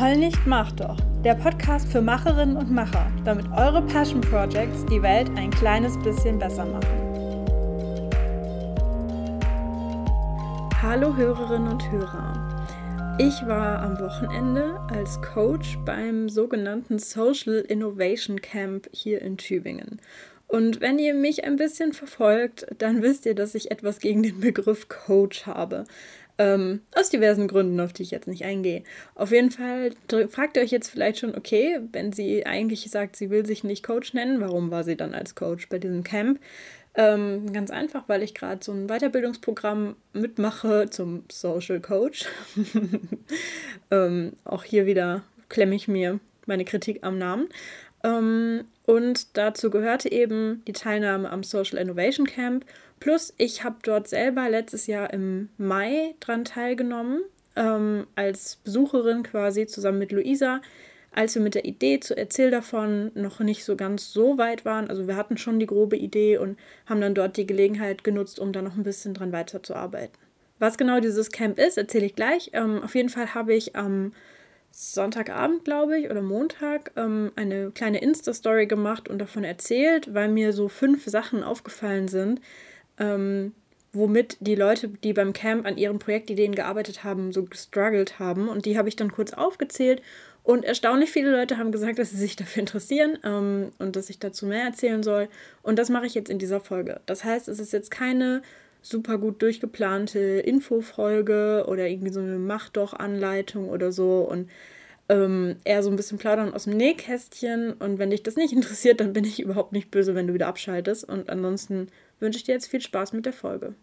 Heul nicht, mach doch. Der Podcast für Macherinnen und Macher, damit eure Passion Projects die Welt ein kleines bisschen besser machen. Hallo Hörerinnen und Hörer. Ich war am Wochenende als Coach beim sogenannten Social Innovation Camp hier in Tübingen. Und wenn ihr mich ein bisschen verfolgt, dann wisst ihr, dass ich etwas gegen den Begriff Coach habe. Ähm, aus diversen Gründen, auf die ich jetzt nicht eingehe. Auf jeden Fall fragt ihr euch jetzt vielleicht schon, okay, wenn sie eigentlich sagt, sie will sich nicht Coach nennen, warum war sie dann als Coach bei diesem Camp? Ähm, ganz einfach, weil ich gerade so ein Weiterbildungsprogramm mitmache zum Social Coach. ähm, auch hier wieder klemme ich mir meine Kritik am Namen. Ähm, und dazu gehörte eben die Teilnahme am Social Innovation Camp. Plus, ich habe dort selber letztes Jahr im Mai dran teilgenommen, ähm, als Besucherin quasi zusammen mit Luisa, als wir mit der Idee zu Erzähl davon noch nicht so ganz so weit waren. Also wir hatten schon die grobe Idee und haben dann dort die Gelegenheit genutzt, um da noch ein bisschen dran weiterzuarbeiten. Was genau dieses Camp ist, erzähle ich gleich. Ähm, auf jeden Fall habe ich am Sonntagabend, glaube ich, oder Montag ähm, eine kleine Insta-Story gemacht und davon erzählt, weil mir so fünf Sachen aufgefallen sind, ähm, womit die Leute, die beim Camp an ihren Projektideen gearbeitet haben, so gestruggelt haben. Und die habe ich dann kurz aufgezählt. Und erstaunlich viele Leute haben gesagt, dass sie sich dafür interessieren ähm, und dass ich dazu mehr erzählen soll. Und das mache ich jetzt in dieser Folge. Das heißt, es ist jetzt keine super gut durchgeplante Infofolge oder irgendwie so eine Mach doch Anleitung oder so und ähm, eher so ein bisschen plaudern aus dem Nähkästchen und wenn dich das nicht interessiert, dann bin ich überhaupt nicht böse, wenn du wieder abschaltest und ansonsten wünsche ich dir jetzt viel Spaß mit der Folge.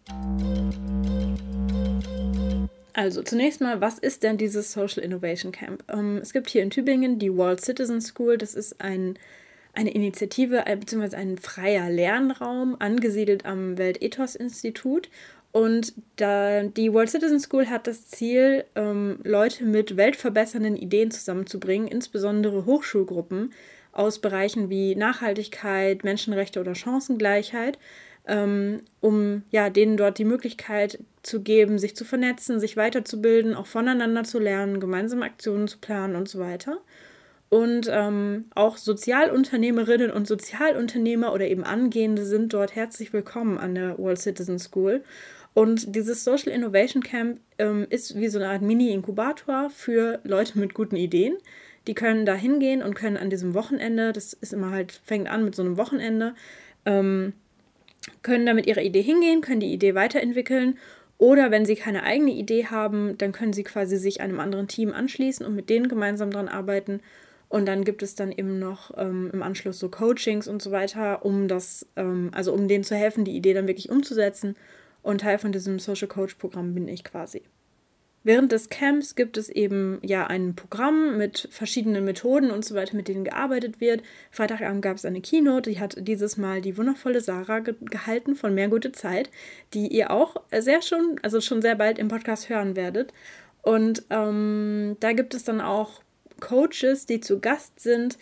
Also zunächst mal, was ist denn dieses Social Innovation Camp? Ähm, es gibt hier in Tübingen die World Citizen School. Das ist ein eine Initiative äh, bzw. ein freier Lernraum angesiedelt am Weltethos-Institut. Und da, die World Citizen School hat das Ziel, ähm, Leute mit weltverbessernden Ideen zusammenzubringen, insbesondere Hochschulgruppen aus Bereichen wie Nachhaltigkeit, Menschenrechte oder Chancengleichheit, ähm, um ja, denen dort die Möglichkeit zu geben, sich zu vernetzen, sich weiterzubilden, auch voneinander zu lernen, gemeinsame Aktionen zu planen und so weiter. Und ähm, auch Sozialunternehmerinnen und Sozialunternehmer oder eben Angehende sind dort herzlich willkommen an der World Citizen School. Und dieses Social Innovation Camp ähm, ist wie so eine Art Mini-Inkubator für Leute mit guten Ideen. Die können da hingehen und können an diesem Wochenende, das ist immer halt, fängt an mit so einem Wochenende, ähm, können da mit ihrer Idee hingehen, können die Idee weiterentwickeln oder wenn sie keine eigene Idee haben, dann können sie quasi sich einem anderen Team anschließen und mit denen gemeinsam daran arbeiten und dann gibt es dann eben noch ähm, im Anschluss so Coachings und so weiter, um das, ähm, also um denen zu helfen, die Idee dann wirklich umzusetzen. Und Teil von diesem Social Coach Programm bin ich quasi. Während des Camps gibt es eben ja ein Programm mit verschiedenen Methoden und so weiter, mit denen gearbeitet wird. Freitagabend gab es eine Keynote, die hat dieses Mal die wundervolle Sarah ge gehalten von Mehr gute Zeit, die ihr auch sehr schon, also schon sehr bald im Podcast hören werdet. Und ähm, da gibt es dann auch Coaches, die zu Gast sind,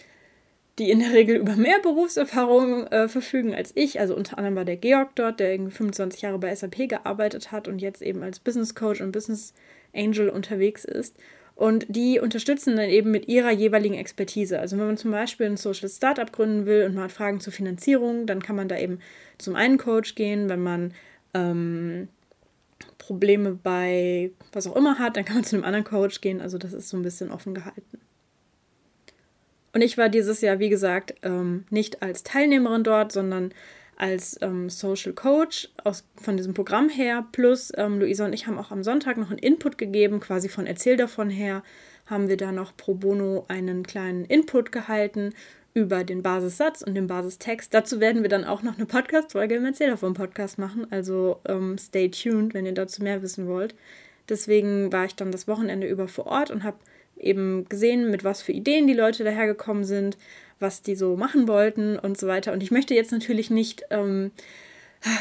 die in der Regel über mehr Berufserfahrung äh, verfügen als ich. Also unter anderem war der Georg dort, der irgendwie 25 Jahre bei SAP gearbeitet hat und jetzt eben als Business Coach und Business Angel unterwegs ist. Und die unterstützen dann eben mit ihrer jeweiligen Expertise. Also wenn man zum Beispiel ein Social Startup gründen will und man hat Fragen zur Finanzierung, dann kann man da eben zum einen Coach gehen. Wenn man ähm, Probleme bei was auch immer hat, dann kann man zu einem anderen Coach gehen. Also das ist so ein bisschen offen gehalten. Und ich war dieses Jahr, wie gesagt, ähm, nicht als Teilnehmerin dort, sondern als ähm, Social Coach aus, von diesem Programm her. Plus ähm, Luisa und ich haben auch am Sonntag noch einen Input gegeben, quasi von Erzähl davon her, haben wir da noch pro bono einen kleinen Input gehalten über den Basissatz und den Basistext. Dazu werden wir dann auch noch eine Podcast-Folge im Erzähl davon Podcast machen. Also ähm, stay tuned, wenn ihr dazu mehr wissen wollt. Deswegen war ich dann das Wochenende über vor Ort und habe eben gesehen, mit was für Ideen die Leute dahergekommen sind, was die so machen wollten und so weiter. Und ich möchte jetzt natürlich nicht ähm,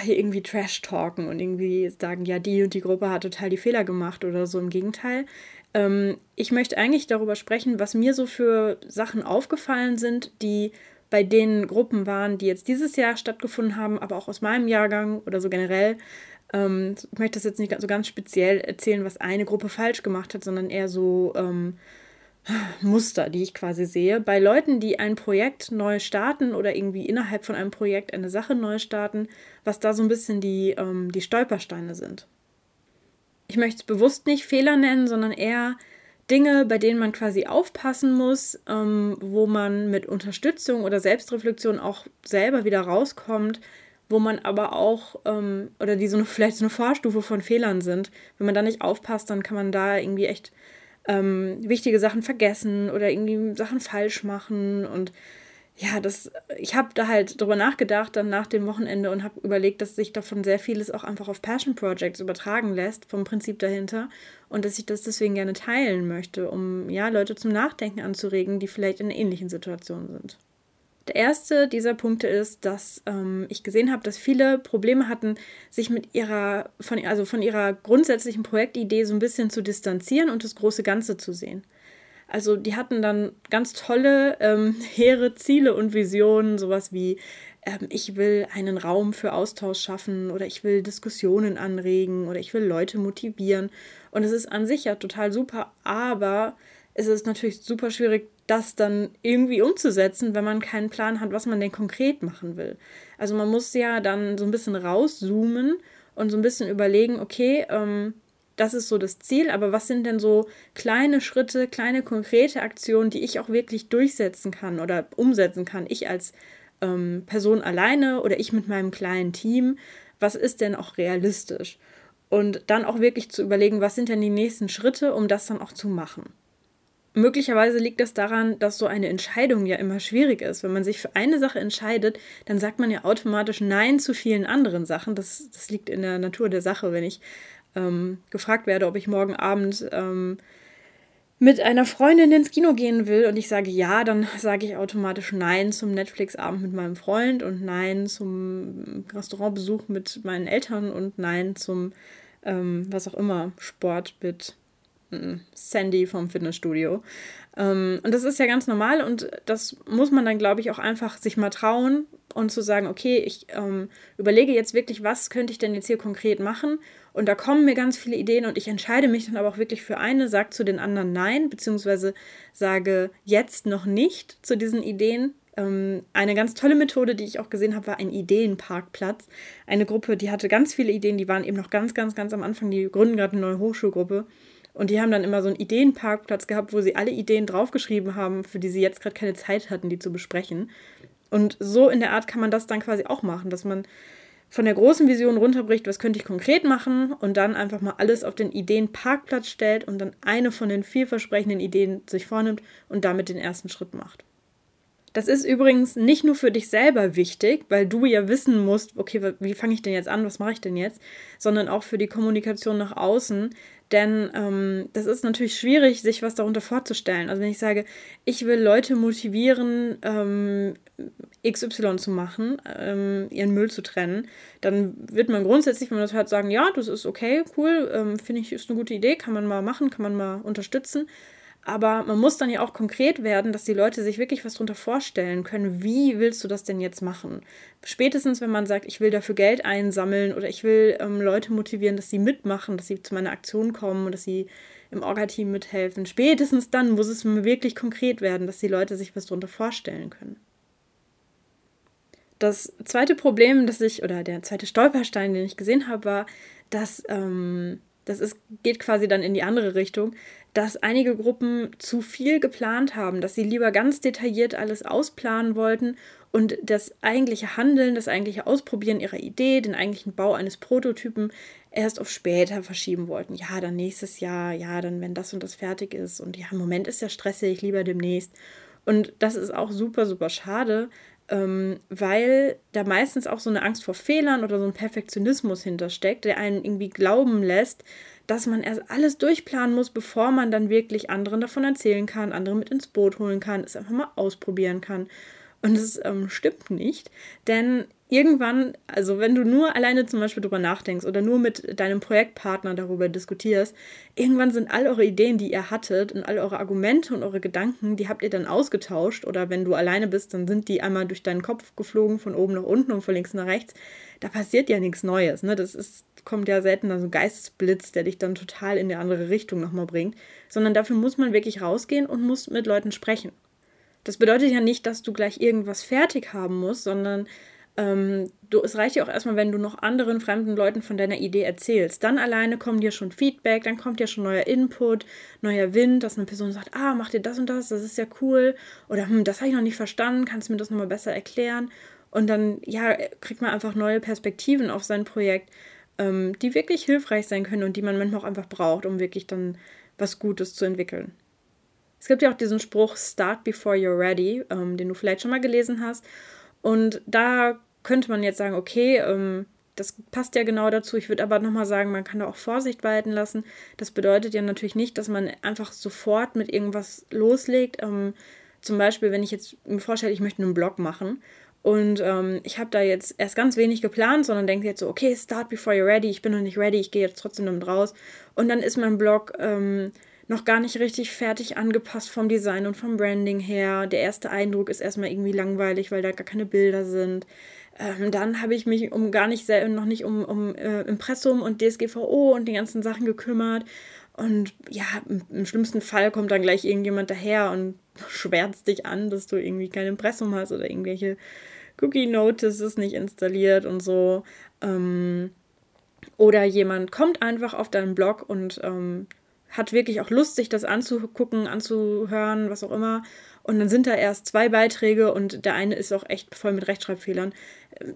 hier irgendwie Trash talken und irgendwie sagen, ja, die und die Gruppe hat total die Fehler gemacht oder so. Im Gegenteil. Ähm, ich möchte eigentlich darüber sprechen, was mir so für Sachen aufgefallen sind, die bei den Gruppen waren, die jetzt dieses Jahr stattgefunden haben, aber auch aus meinem Jahrgang oder so generell, ähm, ich möchte das jetzt nicht so ganz speziell erzählen, was eine Gruppe falsch gemacht hat, sondern eher so, ähm, Muster, die ich quasi sehe. Bei Leuten, die ein Projekt neu starten oder irgendwie innerhalb von einem Projekt eine Sache neu starten, was da so ein bisschen die, ähm, die Stolpersteine sind. Ich möchte es bewusst nicht Fehler nennen, sondern eher Dinge, bei denen man quasi aufpassen muss, ähm, wo man mit Unterstützung oder Selbstreflexion auch selber wieder rauskommt, wo man aber auch, ähm, oder die so eine, vielleicht so eine Vorstufe von Fehlern sind. Wenn man da nicht aufpasst, dann kann man da irgendwie echt ähm, wichtige Sachen vergessen oder irgendwie Sachen falsch machen und ja, das, ich habe da halt drüber nachgedacht dann nach dem Wochenende und habe überlegt, dass sich davon sehr vieles auch einfach auf Passion Projects übertragen lässt, vom Prinzip dahinter. Und dass ich das deswegen gerne teilen möchte, um ja, Leute zum Nachdenken anzuregen, die vielleicht in einer ähnlichen Situation sind. Der erste dieser Punkte ist, dass ähm, ich gesehen habe, dass viele Probleme hatten, sich mit ihrer, von, also von ihrer grundsätzlichen Projektidee so ein bisschen zu distanzieren und das große Ganze zu sehen. Also die hatten dann ganz tolle, ähm, hehre Ziele und Visionen, sowas wie ähm, ich will einen Raum für Austausch schaffen oder ich will Diskussionen anregen oder ich will Leute motivieren. Und es ist an sich ja total super, aber es ist natürlich super schwierig, das dann irgendwie umzusetzen, wenn man keinen Plan hat, was man denn konkret machen will. Also man muss ja dann so ein bisschen rauszoomen und so ein bisschen überlegen, okay, ähm, das ist so das Ziel, aber was sind denn so kleine Schritte, kleine konkrete Aktionen, die ich auch wirklich durchsetzen kann oder umsetzen kann? Ich als ähm, Person alleine oder ich mit meinem kleinen Team, was ist denn auch realistisch? Und dann auch wirklich zu überlegen, was sind denn die nächsten Schritte, um das dann auch zu machen. Möglicherweise liegt das daran, dass so eine Entscheidung ja immer schwierig ist. Wenn man sich für eine Sache entscheidet, dann sagt man ja automatisch Nein zu vielen anderen Sachen. Das, das liegt in der Natur der Sache. Wenn ich ähm, gefragt werde, ob ich morgen Abend ähm, mit einer Freundin ins Kino gehen will und ich sage ja, dann sage ich automatisch Nein zum Netflix-Abend mit meinem Freund und Nein zum Restaurantbesuch mit meinen Eltern und Nein zum ähm, was auch immer, Sport mit Sandy vom Fitnessstudio. Ähm, und das ist ja ganz normal und das muss man dann, glaube ich, auch einfach sich mal trauen und zu sagen, okay, ich ähm, überlege jetzt wirklich, was könnte ich denn jetzt hier konkret machen und da kommen mir ganz viele Ideen und ich entscheide mich dann aber auch wirklich für eine, sage zu den anderen Nein, beziehungsweise sage jetzt noch nicht zu diesen Ideen. Ähm, eine ganz tolle Methode, die ich auch gesehen habe, war ein Ideenparkplatz. Eine Gruppe, die hatte ganz viele Ideen, die waren eben noch ganz, ganz, ganz am Anfang, die gründen gerade eine neue Hochschulgruppe. Und die haben dann immer so einen Ideenparkplatz gehabt, wo sie alle Ideen draufgeschrieben haben, für die sie jetzt gerade keine Zeit hatten, die zu besprechen. Und so in der Art kann man das dann quasi auch machen, dass man von der großen Vision runterbricht, was könnte ich konkret machen und dann einfach mal alles auf den Ideenparkplatz stellt und dann eine von den vielversprechenden Ideen sich vornimmt und damit den ersten Schritt macht. Das ist übrigens nicht nur für dich selber wichtig, weil du ja wissen musst, okay, wie fange ich denn jetzt an, was mache ich denn jetzt, sondern auch für die Kommunikation nach außen, denn ähm, das ist natürlich schwierig, sich was darunter vorzustellen. Also wenn ich sage, ich will Leute motivieren, ähm, XY zu machen, ähm, ihren Müll zu trennen, dann wird man grundsätzlich, wenn man das hört, sagen, ja, das ist okay, cool, ähm, finde ich, ist eine gute Idee, kann man mal machen, kann man mal unterstützen. Aber man muss dann ja auch konkret werden, dass die Leute sich wirklich was darunter vorstellen können. Wie willst du das denn jetzt machen? Spätestens, wenn man sagt, ich will dafür Geld einsammeln oder ich will ähm, Leute motivieren, dass sie mitmachen, dass sie zu meiner Aktion kommen, dass sie im Orga-Team mithelfen. Spätestens dann muss es wirklich konkret werden, dass die Leute sich was darunter vorstellen können. Das zweite Problem, das ich, oder der zweite Stolperstein, den ich gesehen habe, war, dass ähm, das ist, geht quasi dann in die andere Richtung, dass einige Gruppen zu viel geplant haben, dass sie lieber ganz detailliert alles ausplanen wollten und das eigentliche Handeln, das eigentliche Ausprobieren ihrer Idee, den eigentlichen Bau eines Prototypen erst auf später verschieben wollten. Ja, dann nächstes Jahr, ja, dann wenn das und das fertig ist und ja, im Moment ist ja stressig, lieber demnächst. Und das ist auch super, super schade, ähm, weil da meistens auch so eine Angst vor Fehlern oder so ein Perfektionismus hintersteckt, der einen irgendwie glauben lässt, dass man erst alles durchplanen muss, bevor man dann wirklich anderen davon erzählen kann, andere mit ins Boot holen kann, es einfach mal ausprobieren kann. Und es ähm, stimmt nicht, denn irgendwann, also wenn du nur alleine zum Beispiel darüber nachdenkst oder nur mit deinem Projektpartner darüber diskutierst, irgendwann sind all eure Ideen, die ihr hattet und all eure Argumente und eure Gedanken, die habt ihr dann ausgetauscht oder wenn du alleine bist, dann sind die einmal durch deinen Kopf geflogen, von oben nach unten und von links nach rechts. Da passiert ja nichts Neues. Ne? Das ist kommt ja seltener so ein Geistesblitz, der dich dann total in eine andere Richtung nochmal bringt, sondern dafür muss man wirklich rausgehen und muss mit Leuten sprechen. Das bedeutet ja nicht, dass du gleich irgendwas fertig haben musst, sondern ähm, du, es reicht ja auch erstmal, wenn du noch anderen fremden Leuten von deiner Idee erzählst. Dann alleine kommt dir schon Feedback, dann kommt ja schon neuer Input, neuer Wind, dass eine Person sagt, ah, mach dir das und das, das ist ja cool. Oder hm, das habe ich noch nicht verstanden, kannst du mir das nochmal besser erklären? Und dann, ja, kriegt man einfach neue Perspektiven auf sein Projekt, ähm, die wirklich hilfreich sein können und die man manchmal auch einfach braucht, um wirklich dann was Gutes zu entwickeln. Es gibt ja auch diesen Spruch Start before you're ready, ähm, den du vielleicht schon mal gelesen hast. Und da könnte man jetzt sagen, okay, ähm, das passt ja genau dazu. Ich würde aber nochmal sagen, man kann da auch Vorsicht walten lassen. Das bedeutet ja natürlich nicht, dass man einfach sofort mit irgendwas loslegt. Ähm, zum Beispiel, wenn ich jetzt mir vorstelle, ich möchte einen Blog machen und ähm, ich habe da jetzt erst ganz wenig geplant, sondern denke jetzt so, okay, start before you're ready. Ich bin noch nicht ready, ich gehe jetzt trotzdem damit raus. Und dann ist mein Blog ähm, noch gar nicht richtig fertig angepasst vom Design und vom Branding her. Der erste Eindruck ist erstmal irgendwie langweilig, weil da gar keine Bilder sind. Ähm, dann habe ich mich um gar nicht sehr, noch nicht um, um äh, Impressum und DSGVO und die ganzen Sachen gekümmert. Und ja, im, im, schlimmsten Fall kommt dann gleich irgendjemand daher und schwärzt dich an, dass du irgendwie kein Impressum hast oder irgendwelche Cookie Notices nicht installiert und so. Ähm, oder jemand kommt einfach auf deinen Blog und ähm, hat wirklich auch Lust, sich das anzugucken, anzuhören, was auch immer. Und dann sind da erst zwei Beiträge und der eine ist auch echt voll mit Rechtschreibfehlern.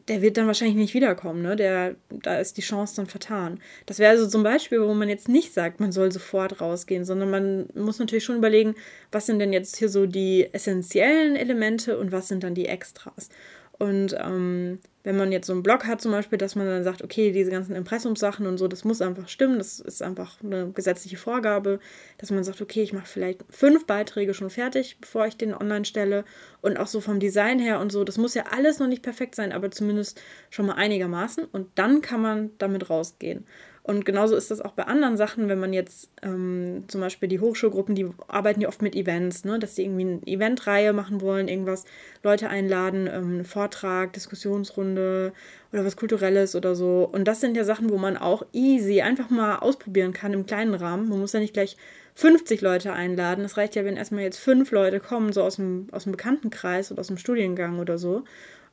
Der wird dann wahrscheinlich nicht wiederkommen, ne? Der, da ist die Chance dann vertan. Das wäre also zum Beispiel, wo man jetzt nicht sagt, man soll sofort rausgehen, sondern man muss natürlich schon überlegen, was sind denn jetzt hier so die essentiellen Elemente und was sind dann die Extras. Und ähm, wenn man jetzt so einen Blog hat zum Beispiel, dass man dann sagt, okay, diese ganzen Impressumssachen und so, das muss einfach stimmen, das ist einfach eine gesetzliche Vorgabe, dass man sagt, okay, ich mache vielleicht fünf Beiträge schon fertig, bevor ich den online stelle und auch so vom Design her und so, das muss ja alles noch nicht perfekt sein, aber zumindest schon mal einigermaßen und dann kann man damit rausgehen. Und genauso ist das auch bei anderen Sachen, wenn man jetzt ähm, zum Beispiel die Hochschulgruppen, die arbeiten ja oft mit Events, ne? dass sie irgendwie eine Eventreihe machen wollen, irgendwas, Leute einladen, ähm, einen Vortrag, Diskussionsrunde oder was Kulturelles oder so. Und das sind ja Sachen, wo man auch easy einfach mal ausprobieren kann im kleinen Rahmen. Man muss ja nicht gleich 50 Leute einladen. Es reicht ja, wenn erstmal jetzt fünf Leute kommen, so aus dem, aus dem Bekanntenkreis oder aus dem Studiengang oder so.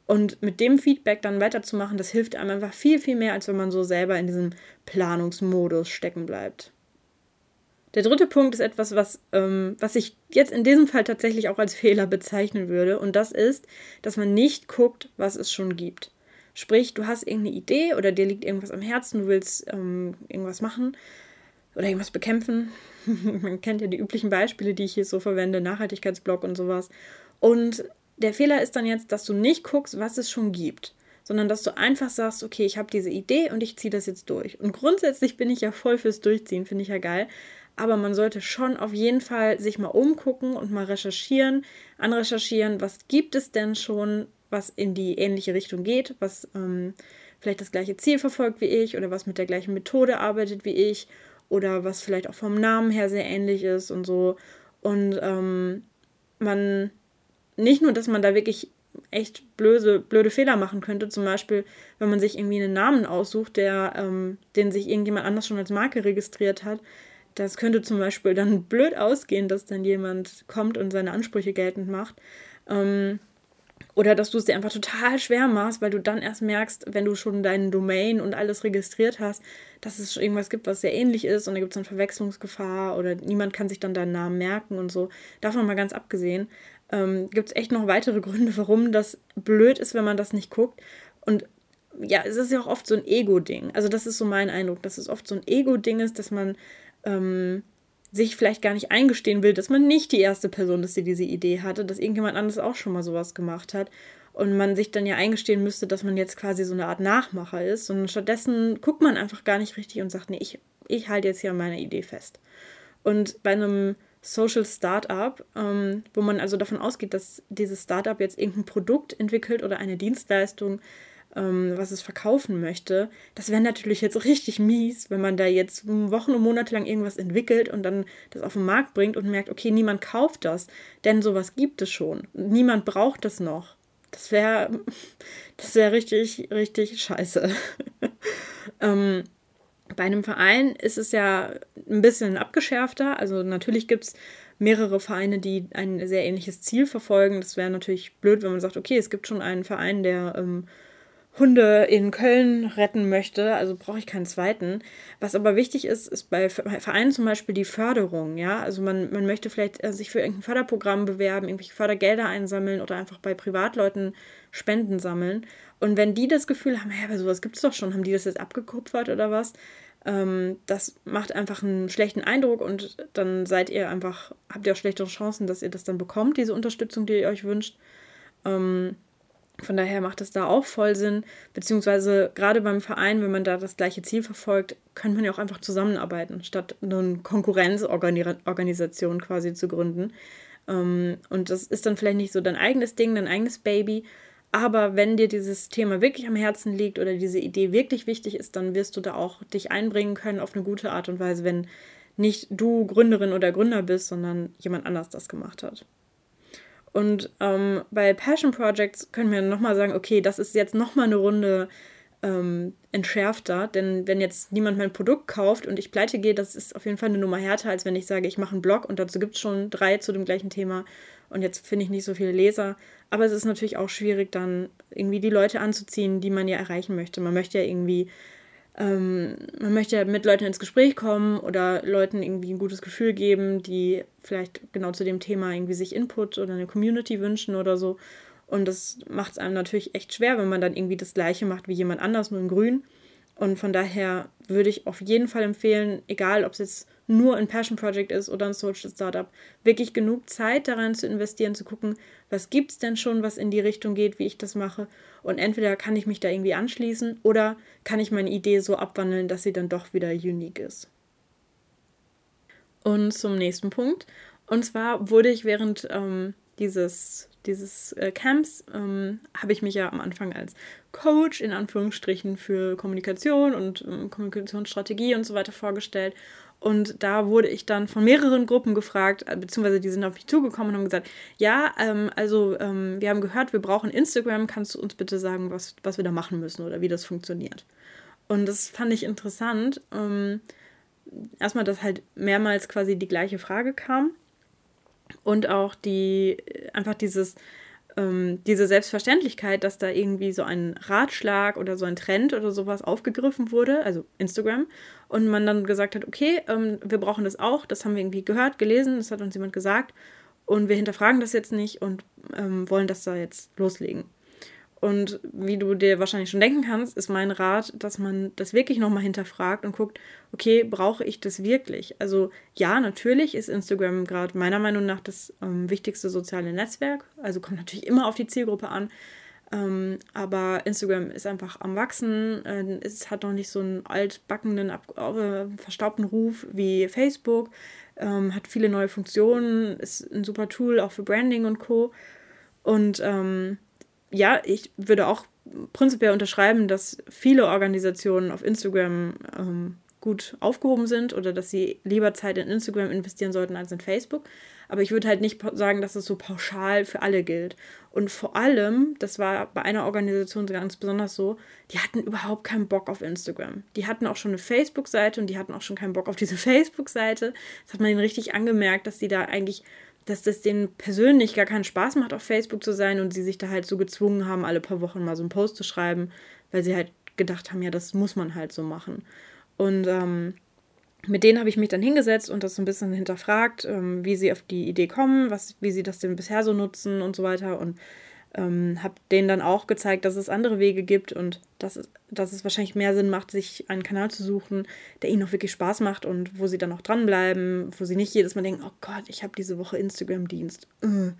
Und mit dem Feedback dann weiterzumachen, das hilft einem einfach viel, viel mehr, als wenn man so selber in diesem Planungsmodus stecken bleibt. Der dritte Punkt ist etwas, was, ähm, was ich jetzt in diesem Fall tatsächlich auch als Fehler bezeichnen würde. Und das ist, dass man nicht guckt, was es schon gibt. Sprich, du hast irgendeine Idee oder dir liegt irgendwas am Herzen, du willst ähm, irgendwas machen oder irgendwas bekämpfen. man kennt ja die üblichen Beispiele, die ich hier so verwende, Nachhaltigkeitsblog und sowas. Und der Fehler ist dann jetzt, dass du nicht guckst, was es schon gibt, sondern dass du einfach sagst, okay, ich habe diese Idee und ich ziehe das jetzt durch. Und grundsätzlich bin ich ja voll fürs Durchziehen, finde ich ja geil. Aber man sollte schon auf jeden Fall sich mal umgucken und mal recherchieren, anrecherchieren, was gibt es denn schon, was in die ähnliche Richtung geht, was ähm, vielleicht das gleiche Ziel verfolgt wie ich oder was mit der gleichen Methode arbeitet wie ich oder was vielleicht auch vom Namen her sehr ähnlich ist und so. Und ähm, man nicht nur, dass man da wirklich echt blöde, blöde Fehler machen könnte, zum Beispiel, wenn man sich irgendwie einen Namen aussucht, der, ähm, den sich irgendjemand anders schon als Marke registriert hat. Das könnte zum Beispiel dann blöd ausgehen, dass dann jemand kommt und seine Ansprüche geltend macht. Ähm, oder dass du es dir einfach total schwer machst, weil du dann erst merkst, wenn du schon deinen Domain und alles registriert hast, dass es irgendwas gibt, was sehr ähnlich ist und da gibt es dann Verwechslungsgefahr oder niemand kann sich dann deinen Namen merken und so. Davon mal ganz abgesehen ähm, gibt es echt noch weitere Gründe, warum das blöd ist, wenn man das nicht guckt. Und ja, es ist ja auch oft so ein Ego-Ding. Also das ist so mein Eindruck, dass es oft so ein Ego-Ding ist, dass man ähm, sich vielleicht gar nicht eingestehen will, dass man nicht die erste Person ist, die diese Idee hatte, dass irgendjemand anderes auch schon mal sowas gemacht hat. Und man sich dann ja eingestehen müsste, dass man jetzt quasi so eine Art Nachmacher ist. Und stattdessen guckt man einfach gar nicht richtig und sagt, nee, ich, ich halte jetzt hier an meiner Idee fest. Und bei einem Social Startup, ähm, wo man also davon ausgeht, dass dieses Startup jetzt irgendein Produkt entwickelt oder eine Dienstleistung, ähm, was es verkaufen möchte. Das wäre natürlich jetzt richtig mies, wenn man da jetzt Wochen und Monate lang irgendwas entwickelt und dann das auf den Markt bringt und merkt, okay, niemand kauft das, denn sowas gibt es schon. Niemand braucht das noch. Das wäre das wäre richtig, richtig scheiße. ähm, Bei einem Verein ist es ja ein bisschen abgeschärfter. Also natürlich gibt es mehrere Vereine, die ein sehr ähnliches Ziel verfolgen. Das wäre natürlich blöd, wenn man sagt, okay, es gibt schon einen Verein, der ähm, Hunde in Köln retten möchte, also brauche ich keinen zweiten. Was aber wichtig ist, ist bei Vereinen zum Beispiel die Förderung, ja. Also man, man möchte vielleicht äh, sich für irgendein Förderprogramm bewerben, irgendwelche Fördergelder einsammeln oder einfach bei Privatleuten Spenden sammeln. Und wenn die das Gefühl haben, ja, aber sowas gibt es doch schon, haben die das jetzt abgekupfert oder was? Ähm, das macht einfach einen schlechten Eindruck und dann seid ihr einfach, habt ihr auch schlechtere Chancen, dass ihr das dann bekommt, diese Unterstützung, die ihr euch wünscht. Ähm, von daher macht es da auch voll Sinn, beziehungsweise gerade beim Verein, wenn man da das gleiche Ziel verfolgt, könnte man ja auch einfach zusammenarbeiten, statt eine Konkurrenzorganisation quasi zu gründen. Ähm, und das ist dann vielleicht nicht so dein eigenes Ding, dein eigenes Baby, aber wenn dir dieses Thema wirklich am Herzen liegt oder diese Idee wirklich wichtig ist, dann wirst du da auch dich einbringen können auf eine gute Art und Weise, wenn nicht du Gründerin oder Gründer bist, sondern jemand anders das gemacht hat. Und ähm, bei Passion Projects können wir nochmal sagen, okay, das ist jetzt nochmal eine Runde ähm, entschärfter, denn wenn jetzt niemand mein Produkt kauft und ich pleite gehe, das ist auf jeden Fall eine Nummer härter, als wenn ich sage, ich mache einen Blog und dazu gibt es schon drei zu dem gleichen Thema und jetzt finde ich nicht so viele Leser. Aber es ist natürlich auch schwierig, dann irgendwie die Leute anzuziehen, die man ja erreichen möchte. Man möchte ja irgendwie ähm, man möchte mit Leuten ins Gespräch kommen oder Leuten irgendwie ein gutes Gefühl geben, die vielleicht genau zu dem Thema irgendwie sich Input oder eine Community wünschen oder so. Und das macht es einem natürlich echt schwer, wenn man dann irgendwie das gleiche macht wie jemand anders, nur in grün. Und von daher würde ich auf jeden Fall empfehlen, egal ob es jetzt nur ein Passion Project ist oder ein Social Startup, wirklich genug Zeit daran zu investieren, zu gucken, was gibt es denn schon, was in die Richtung geht, wie ich das mache. Und entweder kann ich mich da irgendwie anschließen oder kann ich meine Idee so abwandeln, dass sie dann doch wieder unique ist. Und zum nächsten Punkt. Und zwar wurde ich während ähm, dieses, dieses äh, Camps, ähm, habe ich mich ja am Anfang als Coach in Anführungsstrichen für Kommunikation und ähm, Kommunikationsstrategie und so weiter vorgestellt. Und da wurde ich dann von mehreren Gruppen gefragt, äh, beziehungsweise die sind auf mich zugekommen und haben gesagt, ja, ähm, also ähm, wir haben gehört, wir brauchen Instagram, kannst du uns bitte sagen, was, was wir da machen müssen oder wie das funktioniert? Und das fand ich interessant. Ähm, erstmal, dass halt mehrmals quasi die gleiche Frage kam und auch die, einfach dieses, ähm, diese Selbstverständlichkeit, dass da irgendwie so ein Ratschlag oder so ein Trend oder sowas aufgegriffen wurde, also Instagram, und man dann gesagt hat, okay, ähm, wir brauchen das auch, das haben wir irgendwie gehört, gelesen, das hat uns jemand gesagt und wir hinterfragen das jetzt nicht und ähm, wollen das da jetzt loslegen. Und wie du dir wahrscheinlich schon denken kannst, ist mein Rat, dass man das wirklich nochmal hinterfragt und guckt, okay, brauche ich das wirklich? Also ja, natürlich ist Instagram gerade meiner Meinung nach das ähm, wichtigste soziale Netzwerk. Also kommt natürlich immer auf die Zielgruppe an. Ähm, aber Instagram ist einfach am Wachsen. Äh, es hat noch nicht so einen altbackenden, äh, verstaubten Ruf wie Facebook. Ähm, hat viele neue Funktionen, ist ein super Tool auch für Branding und Co. Und ähm, ja, ich würde auch prinzipiell unterschreiben, dass viele Organisationen auf Instagram ähm, gut aufgehoben sind oder dass sie lieber Zeit in Instagram investieren sollten als in Facebook. Aber ich würde halt nicht sagen, dass das so pauschal für alle gilt. Und vor allem, das war bei einer Organisation ganz besonders so, die hatten überhaupt keinen Bock auf Instagram. Die hatten auch schon eine Facebook-Seite und die hatten auch schon keinen Bock auf diese Facebook-Seite. Das hat man ihnen richtig angemerkt, dass die da eigentlich dass das denen persönlich gar keinen Spaß macht, auf Facebook zu sein und sie sich da halt so gezwungen haben, alle paar Wochen mal so einen Post zu schreiben, weil sie halt gedacht haben, ja, das muss man halt so machen. Und ähm, mit denen habe ich mich dann hingesetzt und das so ein bisschen hinterfragt, ähm, wie sie auf die Idee kommen, was, wie sie das denn bisher so nutzen und so weiter. Und ähm, habe denen dann auch gezeigt, dass es andere Wege gibt und dass es, dass es wahrscheinlich mehr Sinn macht, sich einen Kanal zu suchen, der ihnen auch wirklich Spaß macht und wo sie dann auch dranbleiben, wo sie nicht jedes Mal denken, oh Gott, ich habe diese Woche Instagram-Dienst. Uh,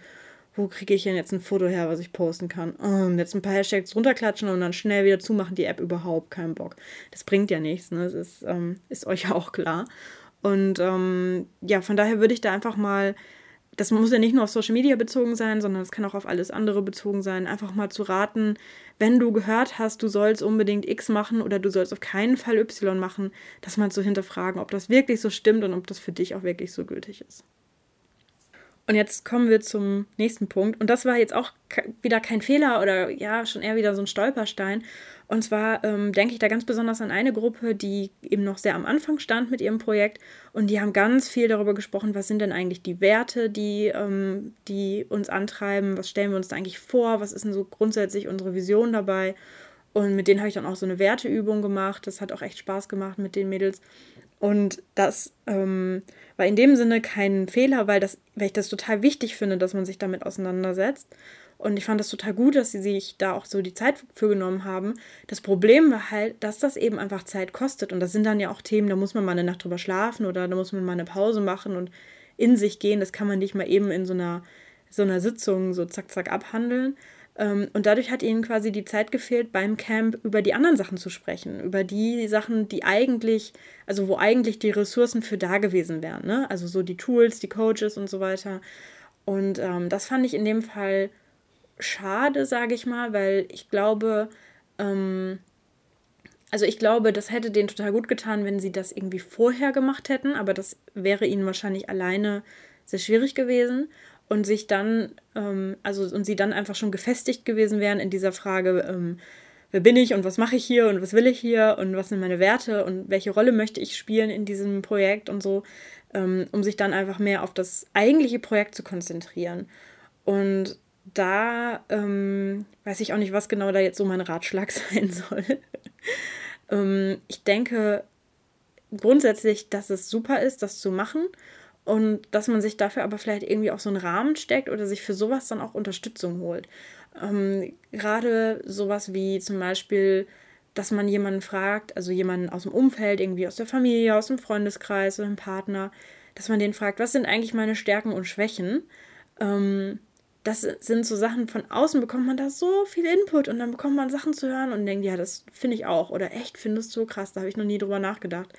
wo kriege ich denn jetzt ein Foto her, was ich posten kann? Uh, jetzt ein paar Hashtags runterklatschen und dann schnell wieder zumachen, die App überhaupt keinen Bock. Das bringt ja nichts, ne? Das ist, ähm, ist euch ja auch klar. Und ähm, ja, von daher würde ich da einfach mal das muss ja nicht nur auf Social Media bezogen sein, sondern es kann auch auf alles andere bezogen sein. Einfach mal zu raten, wenn du gehört hast, du sollst unbedingt X machen oder du sollst auf keinen Fall Y machen, das mal zu hinterfragen, ob das wirklich so stimmt und ob das für dich auch wirklich so gültig ist. Und jetzt kommen wir zum nächsten Punkt. Und das war jetzt auch wieder kein Fehler oder ja, schon eher wieder so ein Stolperstein. Und zwar ähm, denke ich da ganz besonders an eine Gruppe, die eben noch sehr am Anfang stand mit ihrem Projekt. Und die haben ganz viel darüber gesprochen, was sind denn eigentlich die Werte, die, ähm, die uns antreiben, was stellen wir uns da eigentlich vor, was ist denn so grundsätzlich unsere Vision dabei. Und mit denen habe ich dann auch so eine Werteübung gemacht. Das hat auch echt Spaß gemacht mit den Mädels. Und das ähm, war in dem Sinne kein Fehler, weil, das, weil ich das total wichtig finde, dass man sich damit auseinandersetzt. Und ich fand das total gut, dass sie sich da auch so die Zeit für genommen haben. Das Problem war halt, dass das eben einfach Zeit kostet. Und das sind dann ja auch Themen, da muss man mal eine Nacht drüber schlafen oder da muss man mal eine Pause machen und in sich gehen. Das kann man nicht mal eben in so einer, so einer Sitzung so zack, zack abhandeln. Ähm, und dadurch hat ihnen quasi die Zeit gefehlt, beim Camp über die anderen Sachen zu sprechen. Über die Sachen, die eigentlich, also wo eigentlich die Ressourcen für da gewesen wären. Ne? Also so die Tools, die Coaches und so weiter. Und ähm, das fand ich in dem Fall schade, sage ich mal, weil ich glaube, ähm, also ich glaube, das hätte denen total gut getan, wenn sie das irgendwie vorher gemacht hätten, aber das wäre ihnen wahrscheinlich alleine sehr schwierig gewesen und sich dann, ähm, also und sie dann einfach schon gefestigt gewesen wären in dieser Frage, ähm, wer bin ich und was mache ich hier und was will ich hier und was sind meine Werte und welche Rolle möchte ich spielen in diesem Projekt und so, ähm, um sich dann einfach mehr auf das eigentliche Projekt zu konzentrieren. Und da ähm, weiß ich auch nicht, was genau da jetzt so mein Ratschlag sein soll. ähm, ich denke grundsätzlich, dass es super ist, das zu machen und dass man sich dafür aber vielleicht irgendwie auch so einen Rahmen steckt oder sich für sowas dann auch Unterstützung holt. Ähm, Gerade sowas wie zum Beispiel, dass man jemanden fragt, also jemanden aus dem Umfeld, irgendwie aus der Familie, aus dem Freundeskreis oder einem Partner, dass man den fragt, was sind eigentlich meine Stärken und Schwächen? Ähm, das sind so Sachen, von außen bekommt man da so viel Input und dann bekommt man Sachen zu hören und denkt, ja, das finde ich auch. Oder echt, findest du krass, da habe ich noch nie drüber nachgedacht.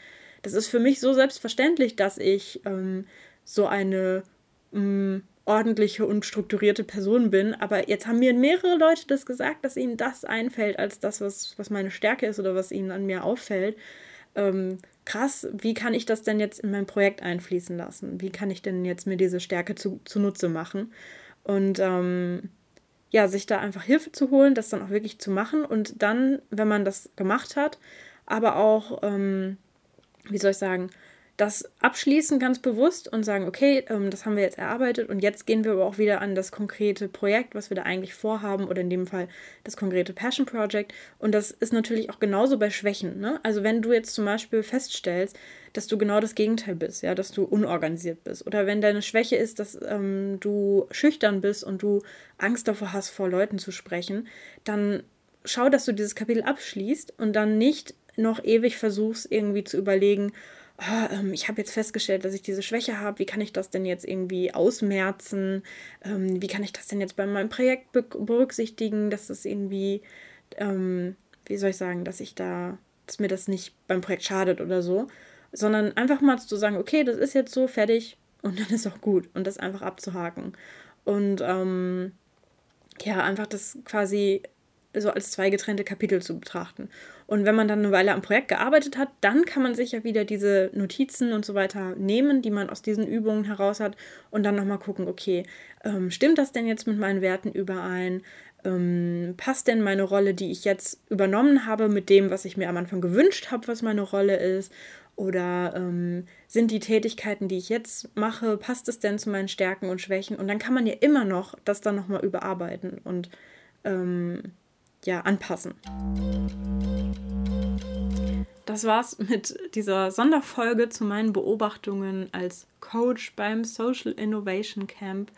Das ist für mich so selbstverständlich, dass ich ähm, so eine ähm, ordentliche und strukturierte Person bin. Aber jetzt haben mir mehrere Leute das gesagt, dass ihnen das einfällt als das, was, was meine Stärke ist oder was ihnen an mir auffällt. Ähm, krass, wie kann ich das denn jetzt in mein Projekt einfließen lassen? Wie kann ich denn jetzt mir diese Stärke zu, zunutze machen? Und ähm, ja, sich da einfach Hilfe zu holen, das dann auch wirklich zu machen und dann, wenn man das gemacht hat, aber auch, ähm, wie soll ich sagen, das abschließen ganz bewusst und sagen, okay, ähm, das haben wir jetzt erarbeitet und jetzt gehen wir aber auch wieder an das konkrete Projekt, was wir da eigentlich vorhaben oder in dem Fall das konkrete Passion Project. Und das ist natürlich auch genauso bei Schwächen. Ne? Also wenn du jetzt zum Beispiel feststellst, dass du genau das Gegenteil bist, ja, dass du unorganisiert bist. Oder wenn deine Schwäche ist, dass ähm, du schüchtern bist und du Angst davor hast, vor Leuten zu sprechen, dann schau, dass du dieses Kapitel abschließt und dann nicht noch ewig versuchst, irgendwie zu überlegen, oh, ähm, ich habe jetzt festgestellt, dass ich diese Schwäche habe, wie kann ich das denn jetzt irgendwie ausmerzen, ähm, wie kann ich das denn jetzt bei meinem Projekt be berücksichtigen, dass das irgendwie, ähm, wie soll ich sagen, dass ich da, dass mir das nicht beim Projekt schadet oder so, sondern einfach mal zu sagen, okay, das ist jetzt so fertig und dann ist auch gut. Und das einfach abzuhaken. Und ähm, ja, einfach das quasi so als zwei getrennte Kapitel zu betrachten. Und wenn man dann eine Weile am Projekt gearbeitet hat, dann kann man sich ja wieder diese Notizen und so weiter nehmen, die man aus diesen Übungen heraus hat und dann nochmal gucken, okay, ähm, stimmt das denn jetzt mit meinen Werten überein? Ähm, passt denn meine Rolle, die ich jetzt übernommen habe, mit dem, was ich mir am Anfang gewünscht habe, was meine Rolle ist? Oder ähm, sind die Tätigkeiten, die ich jetzt mache, passt es denn zu meinen Stärken und Schwächen? Und dann kann man ja immer noch das dann nochmal überarbeiten und ähm, ja, anpassen. Das war's mit dieser Sonderfolge zu meinen Beobachtungen als Coach beim Social Innovation Camp.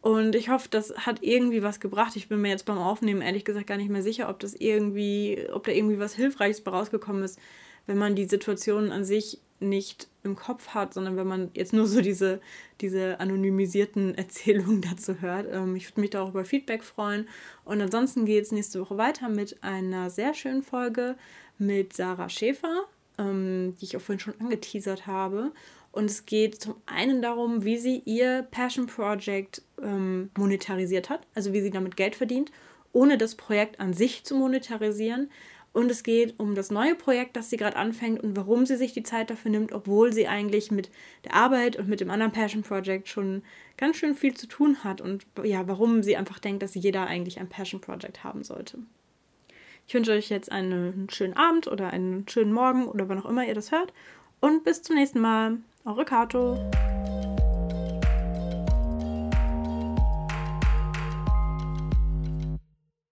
Und ich hoffe, das hat irgendwie was gebracht. Ich bin mir jetzt beim Aufnehmen ehrlich gesagt gar nicht mehr sicher, ob das irgendwie, ob da irgendwie was Hilfreiches rausgekommen ist, wenn man die Situation an sich nicht im Kopf hat, sondern wenn man jetzt nur so diese, diese anonymisierten Erzählungen dazu hört. Ähm, ich würde mich da auch über Feedback freuen. Und ansonsten geht es nächste Woche weiter mit einer sehr schönen Folge mit Sarah Schäfer, ähm, die ich auch vorhin schon angeteasert habe. Und es geht zum einen darum, wie sie ihr Passion Project ähm, monetarisiert hat, also wie sie damit Geld verdient, ohne das Projekt an sich zu monetarisieren. Und es geht um das neue Projekt, das sie gerade anfängt und warum sie sich die Zeit dafür nimmt, obwohl sie eigentlich mit der Arbeit und mit dem anderen Passion Project schon ganz schön viel zu tun hat und ja, warum sie einfach denkt, dass jeder eigentlich ein Passion Project haben sollte. Ich wünsche euch jetzt einen schönen Abend oder einen schönen Morgen oder wann auch immer ihr das hört. Und bis zum nächsten Mal. Eure Kato.